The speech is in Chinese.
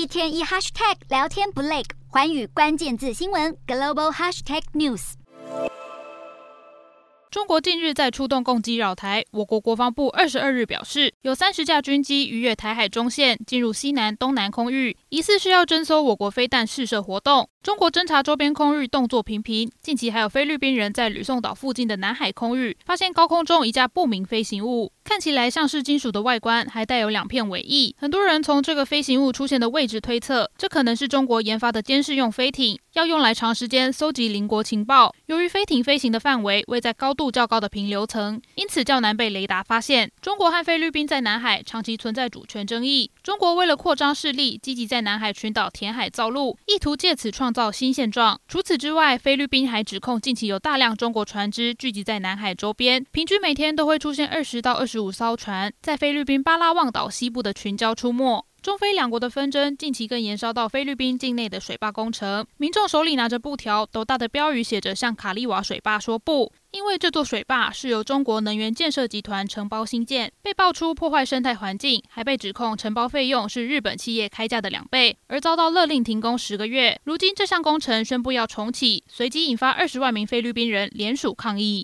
一天一 hashtag 聊天不累，环宇关键字新闻 global hashtag news。中国近日在出动共机扰台，我国国防部二十二日表示，有三十架军机逾越台海中线，进入西南、东南空域，疑似是要征收我国飞弹试射活动。中国侦察周边空域动作频频，近期还有菲律宾人在吕宋岛附近的南海空域发现高空中一架不明飞行物，看起来像是金属的外观，还带有两片尾翼。很多人从这个飞行物出现的位置推测，这可能是中国研发的监视用飞艇，要用来长时间搜集邻国情报。由于飞艇飞行的范围位在高度较高的平流层，因此较难被雷达发现。中国和菲律宾在南海长期存在主权争议，中国为了扩张势力，积极在南海群岛填海造陆，意图借此创创造新现状。除此之外，菲律宾还指控近期有大量中国船只聚集在南海周边，平均每天都会出现二十到二十五艘船在菲律宾巴拉望岛西部的群礁出没。中菲两国的纷争近期更延烧到菲律宾境内的水坝工程，民众手里拿着布条，斗大的标语写着“向卡利瓦水坝说不”，因为这座水坝是由中国能源建设集团承包兴建，被爆出破坏生态环境，还被指控承包费用是日本企业开价的两倍，而遭到勒令停工十个月。如今这项工程宣布要重启，随即引发二十万名菲律宾人联署抗议。